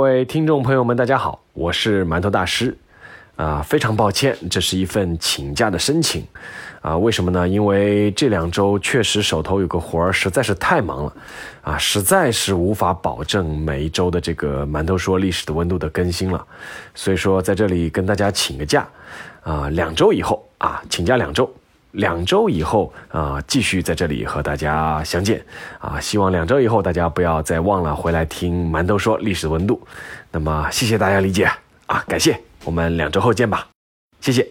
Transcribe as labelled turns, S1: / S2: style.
S1: 各位听众朋友们，大家好，我是馒头大师。啊，非常抱歉，这是一份请假的申请。啊，为什么呢？因为这两周确实手头有个活儿，实在是太忙了。啊，实在是无法保证每一周的这个馒头说历史的温度的更新了。所以说，在这里跟大家请个假。啊，两周以后啊，请假两周。两周以后啊，继续在这里和大家相见啊！希望两周以后大家不要再忘了回来听馒头说历史温度。那么谢谢大家理解啊，感谢，我们两周后见吧，谢谢。